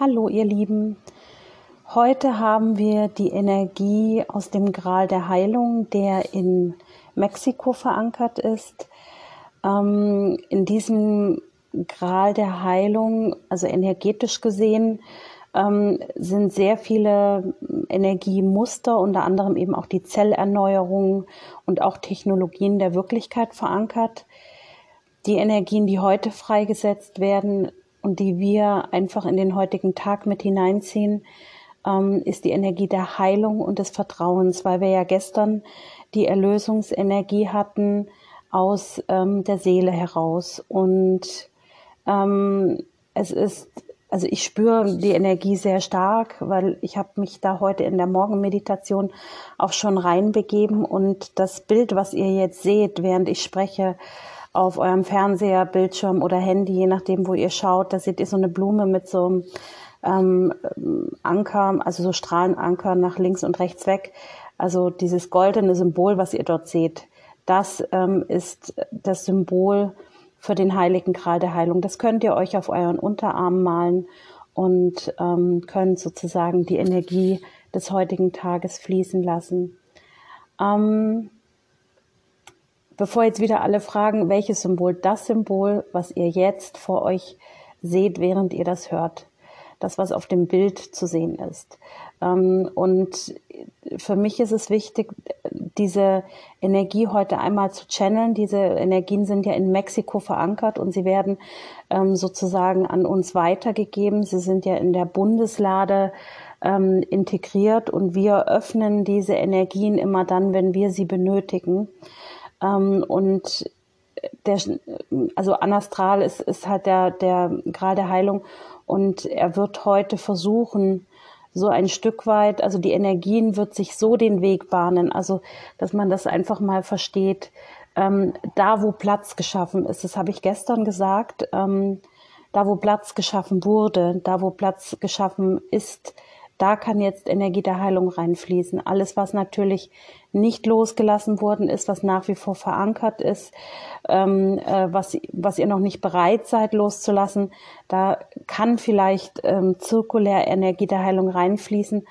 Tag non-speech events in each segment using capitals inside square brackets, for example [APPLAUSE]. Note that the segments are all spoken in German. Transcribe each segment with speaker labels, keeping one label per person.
Speaker 1: Hallo ihr Lieben. Heute haben wir die Energie aus dem Gral der Heilung, der in Mexiko verankert ist. Ähm, in diesem Gral der Heilung, also energetisch gesehen, ähm, sind sehr viele Energiemuster, unter anderem eben auch die Zellerneuerung und auch Technologien der Wirklichkeit verankert. Die Energien, die heute freigesetzt werden, und die wir einfach in den heutigen Tag mit hineinziehen, ähm, ist die Energie der Heilung und des Vertrauens, weil wir ja gestern die Erlösungsenergie hatten aus ähm, der Seele heraus. Und ähm, es ist, also ich spüre die Energie sehr stark, weil ich habe mich da heute in der Morgenmeditation auch schon reinbegeben und das Bild, was ihr jetzt seht, während ich spreche, auf eurem Fernseher, Bildschirm oder Handy, je nachdem, wo ihr schaut. Da seht ihr so eine Blume mit so einem ähm, Anker, also so Strahlenanker nach links und rechts weg. Also dieses goldene Symbol, was ihr dort seht, das ähm, ist das Symbol für den heiligen Gral der Heilung. Das könnt ihr euch auf euren Unterarm malen und ähm, könnt sozusagen die Energie des heutigen Tages fließen lassen. Ähm, Bevor jetzt wieder alle fragen, welches Symbol, das Symbol, was ihr jetzt vor euch seht, während ihr das hört. Das, was auf dem Bild zu sehen ist. Ähm, und für mich ist es wichtig, diese Energie heute einmal zu channeln. Diese Energien sind ja in Mexiko verankert und sie werden ähm, sozusagen an uns weitergegeben. Sie sind ja in der Bundeslade ähm, integriert und wir öffnen diese Energien immer dann, wenn wir sie benötigen. Ähm, und der, also Anastral ist, ist halt der, der Grad der Heilung. Und er wird heute versuchen, so ein Stück weit, also die Energien wird sich so den Weg bahnen, also dass man das einfach mal versteht, ähm, da wo Platz geschaffen ist, das habe ich gestern gesagt, ähm, da wo Platz geschaffen wurde, da wo Platz geschaffen ist, da kann jetzt Energie der Heilung reinfließen. Alles, was natürlich nicht losgelassen worden ist, was nach wie vor verankert ist, ähm, äh, was, was ihr noch nicht bereit seid loszulassen, da kann vielleicht ähm, zirkulär Energie der Heilung reinfließen,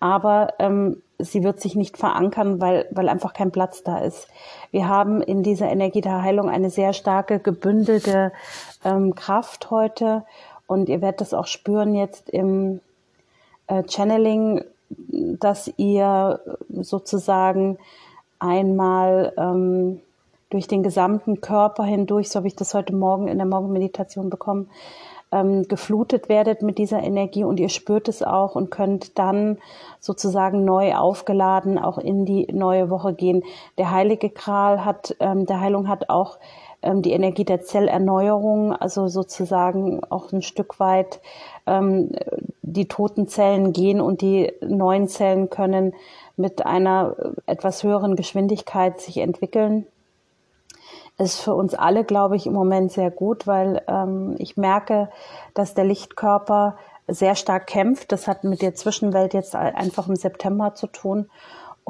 Speaker 1: aber ähm, sie wird sich nicht verankern, weil, weil einfach kein Platz da ist. Wir haben in dieser Energie der Heilung eine sehr starke, gebündelte ähm, Kraft heute und ihr werdet das auch spüren jetzt im äh, Channeling, dass ihr sozusagen einmal ähm, durch den gesamten Körper hindurch, so habe ich das heute Morgen in der Morgenmeditation bekommen, ähm, geflutet werdet mit dieser Energie und ihr spürt es auch und könnt dann sozusagen neu aufgeladen auch in die neue Woche gehen. Der heilige Kral hat, ähm, der Heilung hat auch ähm, die Energie der Zellerneuerung, also sozusagen auch ein Stück weit ähm, die toten Zellen gehen und die neuen Zellen können mit einer etwas höheren Geschwindigkeit sich entwickeln. Ist für uns alle, glaube ich, im Moment sehr gut, weil ähm, ich merke, dass der Lichtkörper sehr stark kämpft. Das hat mit der Zwischenwelt jetzt einfach im September zu tun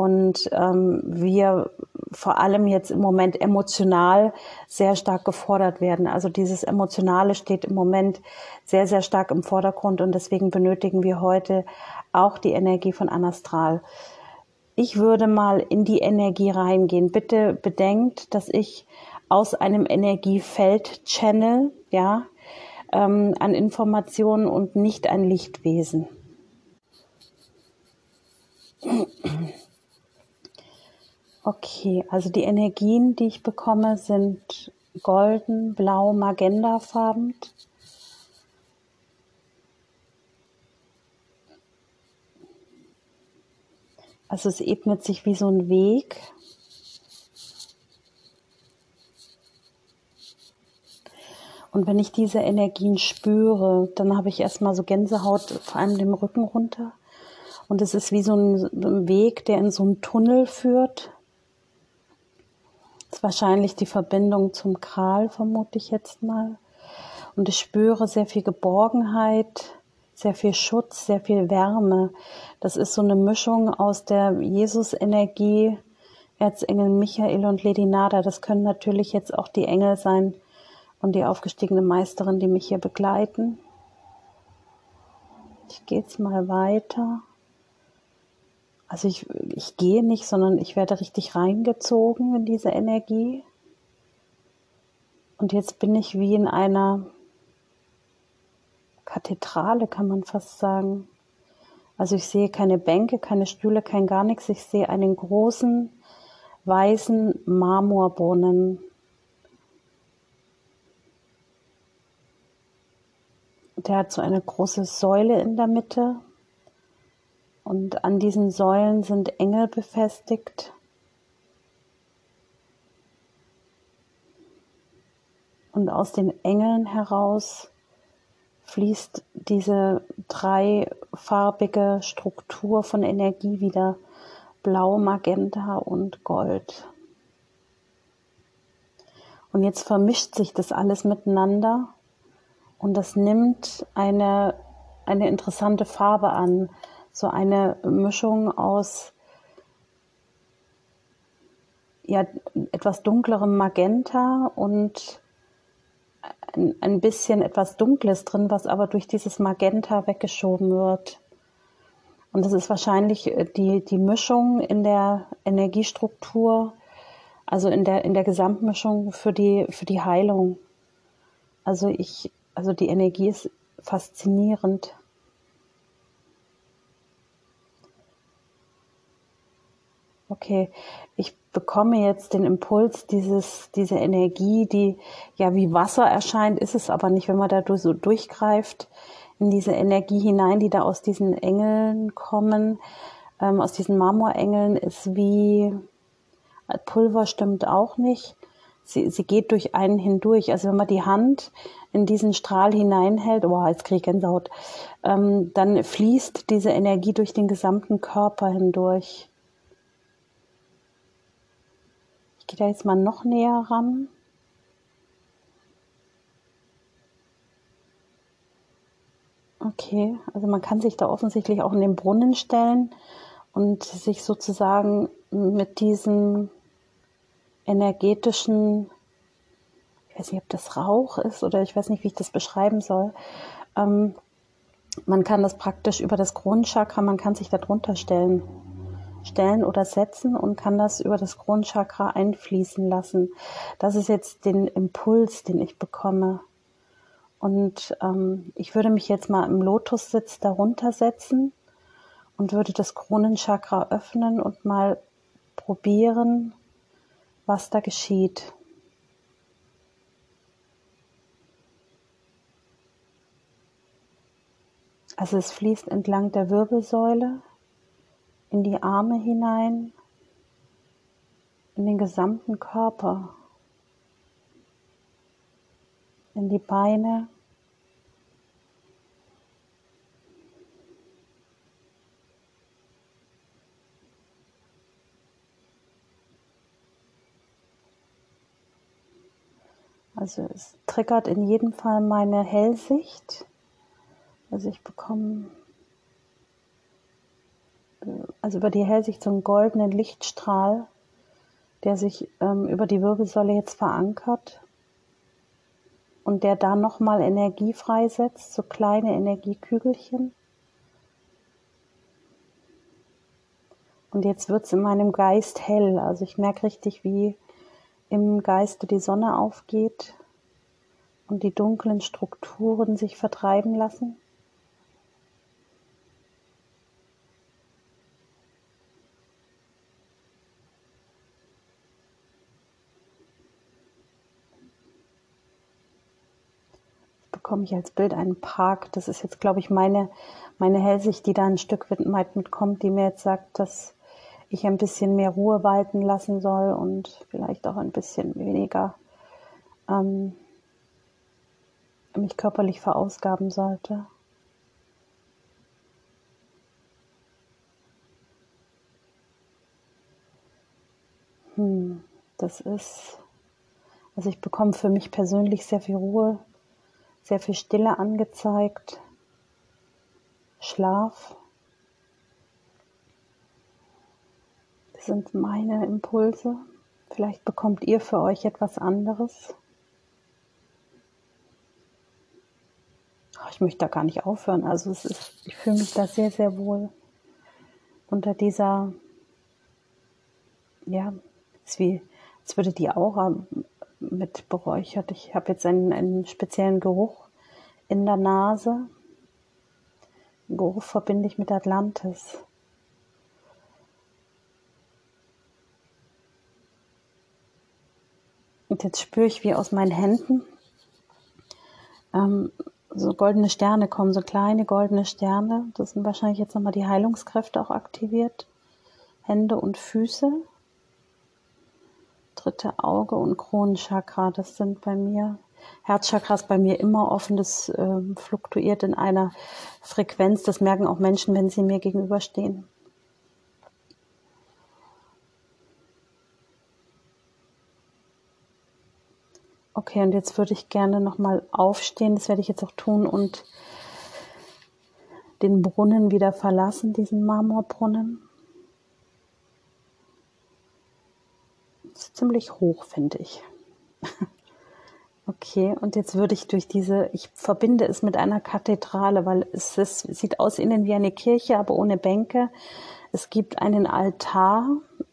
Speaker 1: und ähm, wir vor allem jetzt im Moment emotional sehr stark gefordert werden. Also dieses Emotionale steht im Moment sehr, sehr stark im Vordergrund und deswegen benötigen wir heute auch die Energie von Anastral. Ich würde mal in die Energie reingehen. Bitte bedenkt, dass ich aus einem Energiefeld channel, ja, ähm, an Informationen und nicht ein Lichtwesen. Okay, also die Energien, die ich bekomme, sind golden, blau, magentafarben. Also es ebnet sich wie so ein Weg. Und wenn ich diese Energien spüre, dann habe ich erstmal so Gänsehaut, vor allem dem Rücken runter. Und es ist wie so ein Weg, der in so einen Tunnel führt ist wahrscheinlich die Verbindung zum Kral, vermute ich jetzt mal. Und ich spüre sehr viel Geborgenheit, sehr viel Schutz, sehr viel Wärme. Das ist so eine Mischung aus der Jesus-Energie, Erzengel Michael und Lady Nada. Das können natürlich jetzt auch die Engel sein und die aufgestiegene Meisterin, die mich hier begleiten. Ich gehe jetzt mal weiter. Also ich, ich gehe nicht, sondern ich werde richtig reingezogen in diese Energie. Und jetzt bin ich wie in einer Kathedrale, kann man fast sagen. Also ich sehe keine Bänke, keine Stühle, kein gar nichts. Ich sehe einen großen, weißen Marmorbrunnen. Der hat so eine große Säule in der Mitte. Und an diesen Säulen sind Engel befestigt. Und aus den Engeln heraus fließt diese dreifarbige Struktur von Energie wieder blau, magenta und gold. Und jetzt vermischt sich das alles miteinander und das nimmt eine, eine interessante Farbe an, so eine Mischung aus ja, etwas dunklerem Magenta und ein, ein bisschen etwas Dunkles drin, was aber durch dieses Magenta weggeschoben wird. Und das ist wahrscheinlich äh, die, die Mischung in der Energiestruktur, also in der, in der Gesamtmischung für die, für die Heilung. Also ich, also die Energie ist faszinierend. Okay, ich bekomme jetzt den Impuls, dieses, diese Energie, die ja wie Wasser erscheint, ist es aber nicht, wenn man da so durchgreift in diese Energie hinein, die da aus diesen Engeln kommen, ähm, aus diesen Marmorengeln, ist wie Pulver stimmt auch nicht. Sie, sie geht durch einen hindurch. Also wenn man die Hand in diesen Strahl hineinhält, oh, jetzt kriege ich Gänsehaut, ähm, dann fließt diese Energie durch den gesamten Körper hindurch. Gehe da jetzt mal noch näher ran. Okay, also man kann sich da offensichtlich auch in den Brunnen stellen und sich sozusagen mit diesem energetischen, ich weiß nicht, ob das Rauch ist oder ich weiß nicht, wie ich das beschreiben soll. Ähm, man kann das praktisch über das Kronenchakra, man kann sich da drunter stellen stellen oder setzen und kann das über das Kronchakra einfließen lassen. Das ist jetzt den Impuls, den ich bekomme. Und ähm, ich würde mich jetzt mal im Lotussitz darunter setzen und würde das Kronenchakra öffnen und mal probieren, was da geschieht. Also es fließt entlang der Wirbelsäule in die Arme hinein, in den gesamten Körper, in die Beine. Also es triggert in jedem Fall meine Hellsicht. Also ich bekomme also über die Hellsicht so einen goldenen Lichtstrahl, der sich ähm, über die Wirbelsäule jetzt verankert und der da nochmal Energie freisetzt, so kleine Energiekügelchen. Und jetzt wird es in meinem Geist hell. Also ich merke richtig, wie im Geiste die Sonne aufgeht und die dunklen Strukturen sich vertreiben lassen. Bekomme ich als Bild einen Park. Das ist jetzt, glaube ich, meine, meine Hellsicht, die da ein Stück weit mitkommt, die mir jetzt sagt, dass ich ein bisschen mehr Ruhe walten lassen soll und vielleicht auch ein bisschen weniger ähm, mich körperlich verausgaben sollte. Hm, das ist, also ich bekomme für mich persönlich sehr viel Ruhe sehr viel Stille angezeigt, Schlaf. Das sind meine Impulse. Vielleicht bekommt ihr für euch etwas anderes. ich möchte da gar nicht aufhören. Also es ist, ich fühle mich da sehr, sehr wohl unter dieser, ja, es ist wie, als würde die Aura mit beräuchert. Ich habe jetzt einen, einen speziellen Geruch in der Nase. Den Geruch verbinde ich mit Atlantis. Und jetzt spüre ich, wie aus meinen Händen ähm, so goldene Sterne kommen, so kleine goldene Sterne. Das sind wahrscheinlich jetzt nochmal die Heilungskräfte auch aktiviert. Hände und Füße. Dritte Auge und Kronenchakra, das sind bei mir. Herzchakra ist bei mir immer offen, das äh, fluktuiert in einer Frequenz. Das merken auch Menschen, wenn sie mir gegenüberstehen. Okay, und jetzt würde ich gerne nochmal aufstehen. Das werde ich jetzt auch tun und den Brunnen wieder verlassen, diesen Marmorbrunnen. Das ist ziemlich hoch, finde ich. [LAUGHS] Okay, und jetzt würde ich durch diese, ich verbinde es mit einer Kathedrale, weil es ist, sieht aus innen wie eine Kirche, aber ohne Bänke. Es gibt einen Altar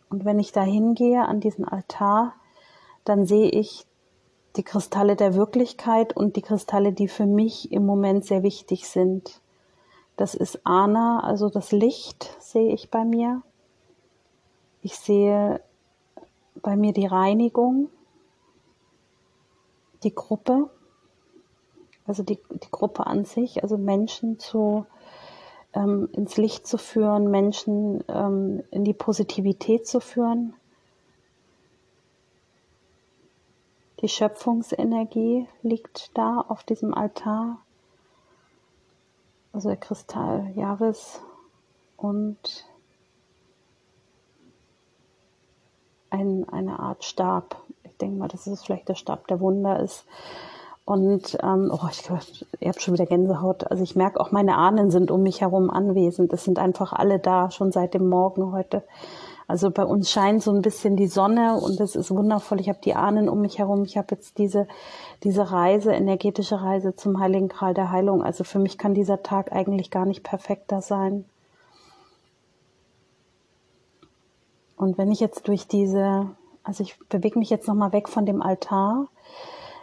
Speaker 1: und wenn ich da hingehe an diesen Altar, dann sehe ich die Kristalle der Wirklichkeit und die Kristalle, die für mich im Moment sehr wichtig sind. Das ist Ana, also das Licht sehe ich bei mir. Ich sehe bei mir die Reinigung, die Gruppe, also die, die Gruppe an sich, also Menschen zu ähm, ins Licht zu führen, Menschen ähm, in die Positivität zu führen. Die Schöpfungsenergie liegt da auf diesem Altar. Also der Kristall Javis und ein, eine Art Stab. Ich denke mal, dass es vielleicht der Stab der Wunder ist. Und ähm, oh, ich, ich habe schon wieder Gänsehaut. Also ich merke auch, meine Ahnen sind um mich herum anwesend. Es sind einfach alle da, schon seit dem Morgen heute. Also bei uns scheint so ein bisschen die Sonne und es ist wundervoll. Ich habe die Ahnen um mich herum. Ich habe jetzt diese, diese Reise, energetische Reise zum Heiligen Kral der Heilung. Also für mich kann dieser Tag eigentlich gar nicht perfekter sein. Und wenn ich jetzt durch diese, also ich bewege mich jetzt nochmal weg von dem Altar,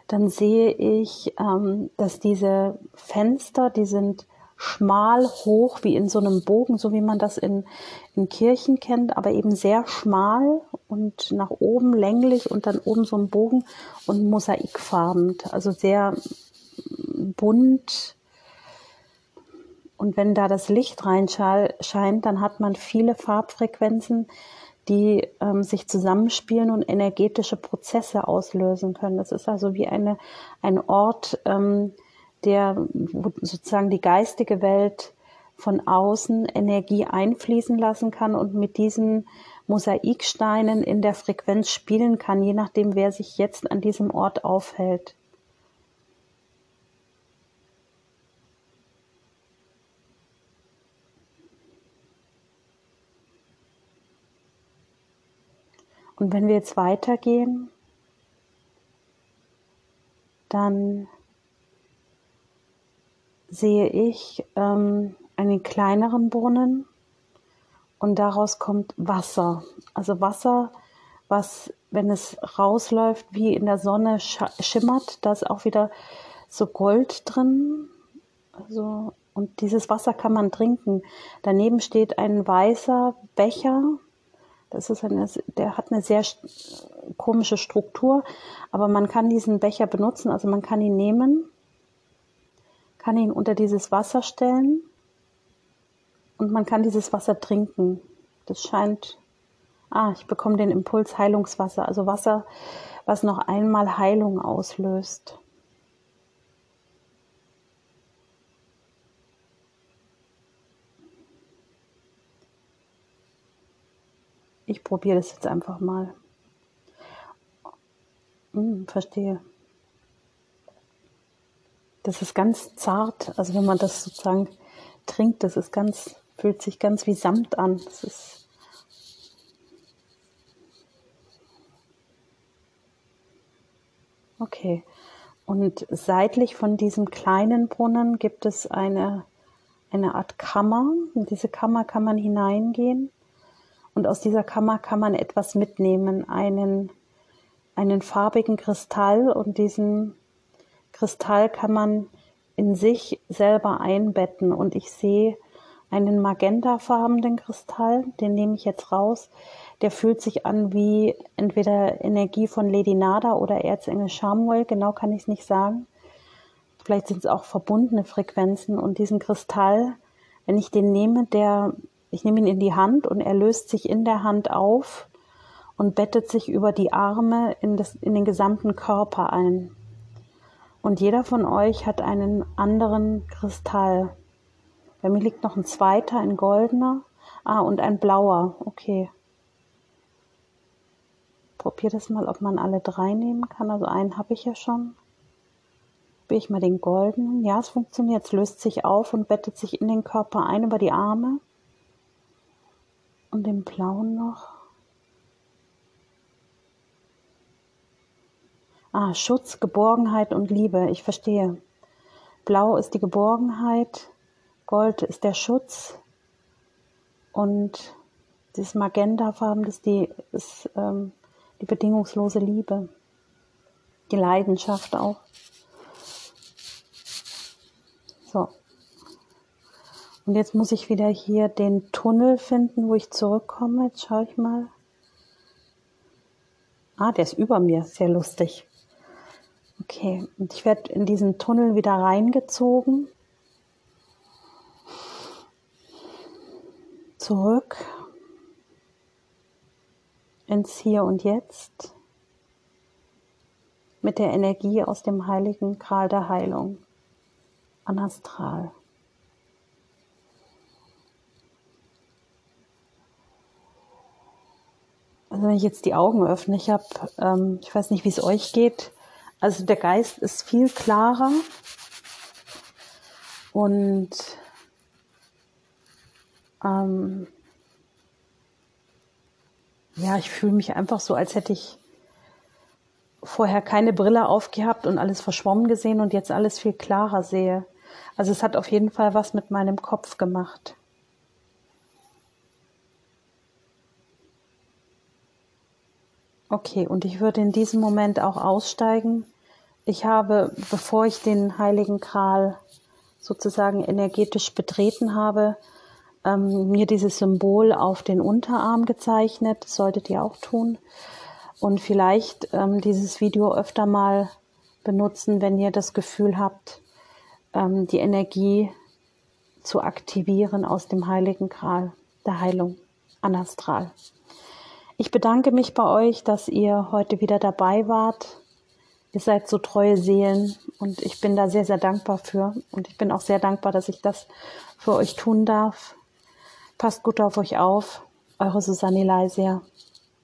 Speaker 1: dann sehe ich, ähm, dass diese Fenster, die sind schmal hoch wie in so einem Bogen, so wie man das in, in Kirchen kennt, aber eben sehr schmal und nach oben länglich und dann oben so ein Bogen und mosaikfarben, also sehr bunt. Und wenn da das Licht reinscheint, dann hat man viele Farbfrequenzen, die ähm, sich zusammenspielen und energetische Prozesse auslösen können. Das ist also wie eine, ein Ort, ähm, der sozusagen die geistige Welt von außen Energie einfließen lassen kann und mit diesen Mosaiksteinen in der Frequenz spielen kann, je nachdem, wer sich jetzt an diesem Ort aufhält. Und wenn wir jetzt weitergehen, dann sehe ich ähm, einen kleineren Brunnen und daraus kommt Wasser. Also Wasser, was, wenn es rausläuft, wie in der Sonne schimmert, da ist auch wieder so Gold drin. Also, und dieses Wasser kann man trinken. Daneben steht ein weißer Becher. Das ist eine, der hat eine sehr komische Struktur, aber man kann diesen Becher benutzen. Also man kann ihn nehmen kann ihn unter dieses Wasser stellen und man kann dieses Wasser trinken. Das scheint, ah, ich bekomme den Impuls Heilungswasser, also Wasser, was noch einmal Heilung auslöst. Ich probiere das jetzt einfach mal. Hm, verstehe. Das ist ganz zart. Also wenn man das sozusagen trinkt, das ist ganz, fühlt sich ganz wie Samt an. Das ist okay. Und seitlich von diesem kleinen Brunnen gibt es eine, eine Art Kammer. In diese Kammer kann man hineingehen. Und aus dieser Kammer kann man etwas mitnehmen, einen, einen farbigen Kristall. Und diesen Kristall kann man in sich selber einbetten. Und ich sehe einen magentafarbenen Kristall, den nehme ich jetzt raus. Der fühlt sich an wie entweder Energie von Lady Nada oder Erzengel Samuel, genau kann ich es nicht sagen. Vielleicht sind es auch verbundene Frequenzen und diesen Kristall, wenn ich den nehme, der, ich nehme ihn in die Hand und er löst sich in der Hand auf und bettet sich über die Arme in, das, in den gesamten Körper ein. Und jeder von euch hat einen anderen Kristall. Bei mir liegt noch ein zweiter, ein goldener. Ah, und ein blauer. Okay. Probier das mal, ob man alle drei nehmen kann. Also einen habe ich ja schon. Probiere ich mal den goldenen. Ja, es funktioniert. Es löst sich auf und bettet sich in den Körper ein über die Arme. Und den blauen noch. Ah, Schutz, Geborgenheit und Liebe. Ich verstehe. Blau ist die Geborgenheit, Gold ist der Schutz und dieses Magentafarben, das ist die, ist, ähm, die bedingungslose Liebe, die Leidenschaft auch. Und jetzt muss ich wieder hier den Tunnel finden, wo ich zurückkomme. Jetzt schaue ich mal. Ah, der ist über mir. Sehr lustig. Okay, und ich werde in diesen Tunnel wieder reingezogen. Zurück ins Hier und Jetzt mit der Energie aus dem heiligen Kral der Heilung, anastral. Also wenn ich jetzt die Augen öffne, ich habe, ähm, ich weiß nicht, wie es euch geht, also der Geist ist viel klarer und ähm, ja, ich fühle mich einfach so, als hätte ich vorher keine Brille aufgehabt und alles verschwommen gesehen und jetzt alles viel klarer sehe. Also es hat auf jeden Fall was mit meinem Kopf gemacht. Okay, und ich würde in diesem Moment auch aussteigen. Ich habe, bevor ich den heiligen Kral sozusagen energetisch betreten habe, ähm, mir dieses Symbol auf den Unterarm gezeichnet. Das solltet ihr auch tun. Und vielleicht ähm, dieses Video öfter mal benutzen, wenn ihr das Gefühl habt, ähm, die Energie zu aktivieren aus dem Heiligen Kral der Heilung, anastral. Ich bedanke mich bei euch, dass ihr heute wieder dabei wart. Ihr seid so treue Seelen und ich bin da sehr, sehr dankbar für. Und ich bin auch sehr dankbar, dass ich das für euch tun darf. Passt gut auf euch auf. Eure Susanne Leisier.